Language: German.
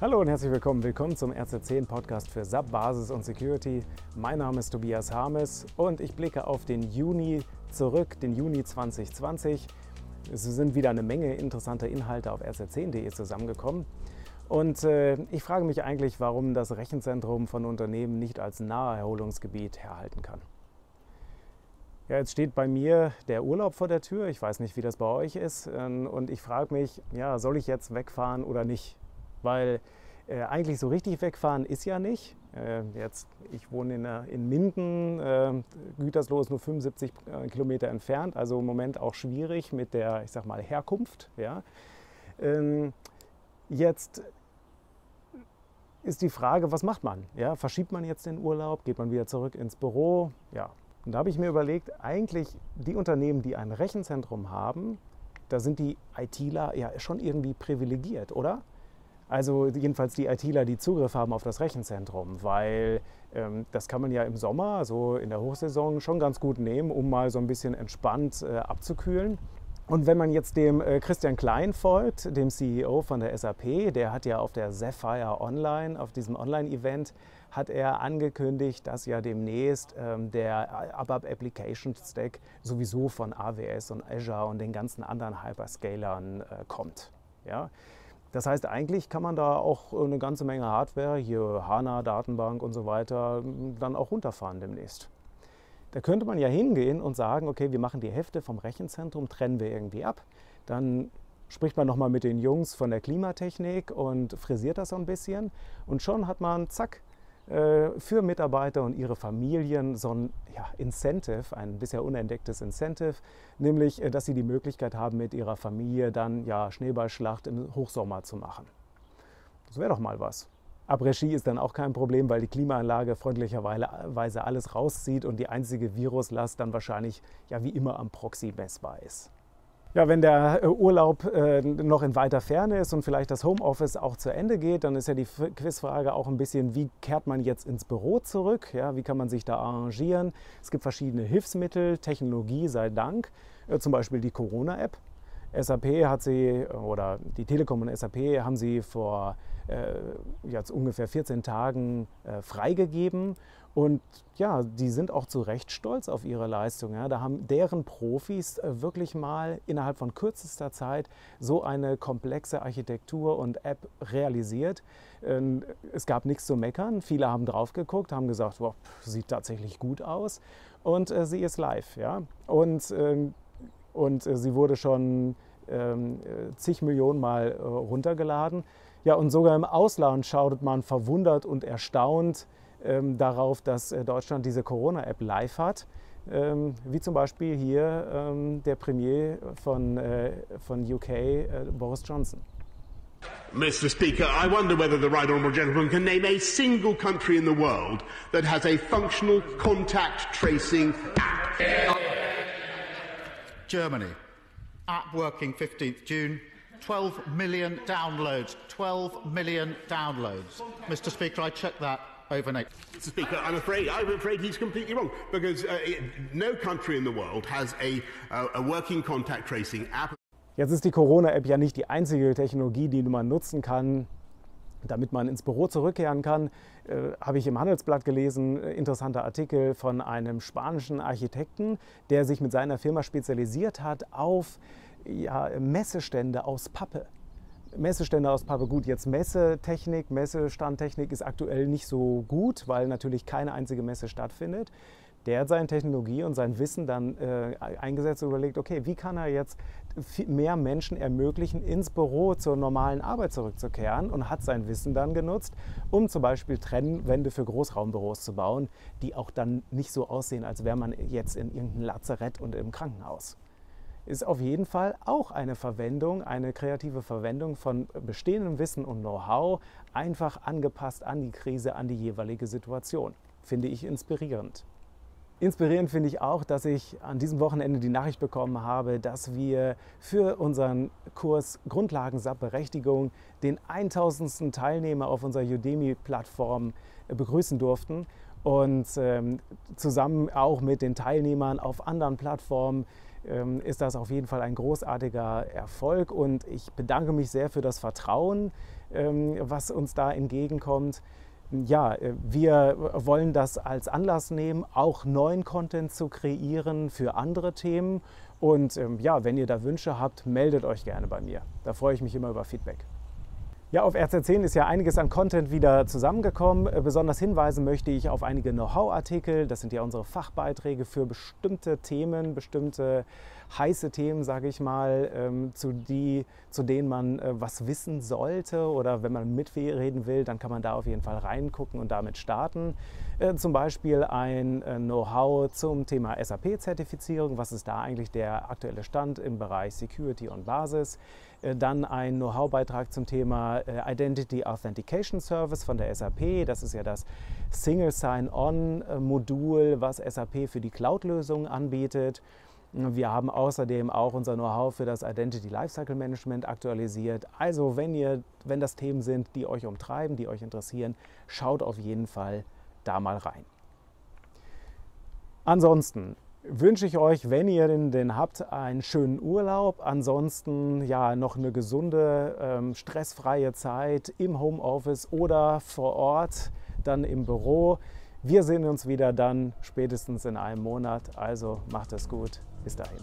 Hallo und herzlich willkommen. Willkommen zum RZ10 Podcast für SAP Basis und Security. Mein Name ist Tobias Harmes und ich blicke auf den Juni zurück, den Juni 2020. Es sind wieder eine Menge interessanter Inhalte auf rz10.de zusammengekommen. Und äh, ich frage mich eigentlich, warum das Rechenzentrum von Unternehmen nicht als Naherholungsgebiet herhalten kann. Ja, jetzt steht bei mir der Urlaub vor der Tür. Ich weiß nicht, wie das bei euch ist. Ähm, und ich frage mich, ja, soll ich jetzt wegfahren oder nicht? Weil äh, eigentlich so richtig wegfahren ist ja nicht. Äh, jetzt, ich wohne in, in Minden, äh, Gütersloh ist nur 75 äh, Kilometer entfernt, also im Moment auch schwierig mit der, ich sag mal, Herkunft. Ja. Ähm, jetzt ist die Frage, was macht man? Ja, verschiebt man jetzt den Urlaub? Geht man wieder zurück ins Büro? Ja. Und da habe ich mir überlegt, eigentlich die Unternehmen, die ein Rechenzentrum haben, da sind die ITler ja schon irgendwie privilegiert, oder? Also jedenfalls die ITler, die Zugriff haben auf das Rechenzentrum, weil ähm, das kann man ja im Sommer, so in der Hochsaison, schon ganz gut nehmen, um mal so ein bisschen entspannt äh, abzukühlen. Und wenn man jetzt dem äh, Christian Klein folgt, dem CEO von der SAP, der hat ja auf der Sapphire Online, auf diesem Online-Event, hat er angekündigt, dass ja demnächst ähm, der ABAP Application Stack sowieso von AWS und Azure und den ganzen anderen Hyperscalern äh, kommt. Ja? Das heißt, eigentlich kann man da auch eine ganze Menge Hardware, hier HANA, Datenbank und so weiter, dann auch runterfahren demnächst. Da könnte man ja hingehen und sagen, okay, wir machen die Hälfte vom Rechenzentrum, trennen wir irgendwie ab. Dann spricht man nochmal mit den Jungs von der Klimatechnik und frisiert das so ein bisschen. Und schon hat man, zack, äh, für Mitarbeiter und ihre Familien so ein ja, Incentive, ein bisher unentdecktes Incentive, nämlich, äh, dass sie die Möglichkeit haben, mit ihrer Familie dann ja Schneeballschlacht im Hochsommer zu machen. Das wäre doch mal was. Après-Ski ist dann auch kein Problem, weil die Klimaanlage freundlicherweise alles rauszieht und die einzige Viruslast dann wahrscheinlich ja wie immer am Proxy messbar ist. Ja, wenn der äh, Urlaub äh, noch in weiter Ferne ist und vielleicht das Homeoffice auch zu Ende geht, dann ist ja die Quizfrage auch ein bisschen, wie kehrt man jetzt ins Büro zurück? Ja, wie kann man sich da arrangieren? Es gibt verschiedene Hilfsmittel, Technologie sei Dank, äh, zum Beispiel die Corona-App. SAP hat sie, oder die Telekom und SAP haben sie vor jetzt ungefähr 14 Tagen äh, freigegeben. Und ja, die sind auch zu Recht stolz auf ihre Leistung. Ja. Da haben deren Profis äh, wirklich mal innerhalb von kürzester Zeit so eine komplexe Architektur und App realisiert. Ähm, es gab nichts zu meckern. Viele haben drauf geguckt, haben gesagt, wow, sieht tatsächlich gut aus. Und äh, sie ist live. Ja. Und, ähm, und äh, sie wurde schon ähm, zig Millionen Mal äh, runtergeladen. Ja, und sogar im Ausland schaut man verwundert und erstaunt ähm, darauf, dass äh, Deutschland diese Corona-App live hat. Ähm, wie zum Beispiel hier ähm, der Premier von, äh, von UK, äh, Boris Johnson. Mr. Speaker, I wonder whether the right honourable gentleman can name a single country in the world that has a functional contact tracing app. Germany. App working 15th June. 12 million downloads. 12 million downloads. Mr. Speaker, I checked that overnight. Mr. Speaker, I'm afraid, I'm afraid he's completely wrong because uh, no country in the world has a, uh, a working contact tracing app. Jetzt ist die Corona-App ja nicht die einzige Technologie, die man nutzen kann, damit man ins Büro zurückkehren kann. Äh, habe ich im Handelsblatt gelesen, äh, interessanter Artikel von einem spanischen Architekten, der sich mit seiner Firma spezialisiert hat auf ja, Messestände aus Pappe. Messestände aus Pappe, gut, jetzt Messetechnik, Messestandtechnik ist aktuell nicht so gut, weil natürlich keine einzige Messe stattfindet. Der hat seine Technologie und sein Wissen dann äh, eingesetzt und überlegt, okay, wie kann er jetzt mehr Menschen ermöglichen, ins Büro zur normalen Arbeit zurückzukehren und hat sein Wissen dann genutzt, um zum Beispiel Trennwände für Großraumbüros zu bauen, die auch dann nicht so aussehen, als wäre man jetzt in irgendeinem Lazarett und im Krankenhaus ist auf jeden Fall auch eine Verwendung, eine kreative Verwendung von bestehendem Wissen und Know-how, einfach angepasst an die Krise, an die jeweilige Situation. Finde ich inspirierend. Inspirierend finde ich auch, dass ich an diesem Wochenende die Nachricht bekommen habe, dass wir für unseren Kurs Grundlagen SAP den 1000. Teilnehmer auf unserer Udemy-Plattform begrüßen durften und ähm, zusammen auch mit den Teilnehmern auf anderen Plattformen ist das auf jeden Fall ein großartiger Erfolg und ich bedanke mich sehr für das Vertrauen, ähm, was uns da entgegenkommt. Ja, äh, wir wollen das als Anlass nehmen, auch neuen Content zu kreieren für andere Themen. Und ähm, ja, wenn ihr da Wünsche habt, meldet euch gerne bei mir. Da freue ich mich immer über Feedback. Ja, auf RZ10 ist ja einiges an Content wieder zusammengekommen. Äh, besonders hinweisen möchte ich auf einige Know-how-Artikel. Das sind ja unsere Fachbeiträge für bestimmte Themen, bestimmte heiße Themen, sage ich mal, ähm, zu, die, zu denen man äh, was wissen sollte oder wenn man mitreden will, dann kann man da auf jeden Fall reingucken und damit starten. Äh, zum Beispiel ein Know-how zum Thema SAP-Zertifizierung. Was ist da eigentlich der aktuelle Stand im Bereich Security und Basis? Dann ein Know-how-Beitrag zum Thema Identity Authentication Service von der SAP. Das ist ja das Single Sign-On-Modul, was SAP für die Cloud-Lösungen anbietet. Wir haben außerdem auch unser Know-how für das Identity Lifecycle Management aktualisiert. Also wenn, ihr, wenn das Themen sind, die euch umtreiben, die euch interessieren, schaut auf jeden Fall da mal rein. Ansonsten wünsche ich euch, wenn ihr den, den, habt, einen schönen Urlaub. Ansonsten ja noch eine gesunde, ähm, stressfreie Zeit im Homeoffice oder vor Ort, dann im Büro. Wir sehen uns wieder dann spätestens in einem Monat. Also macht es gut. Bis dahin.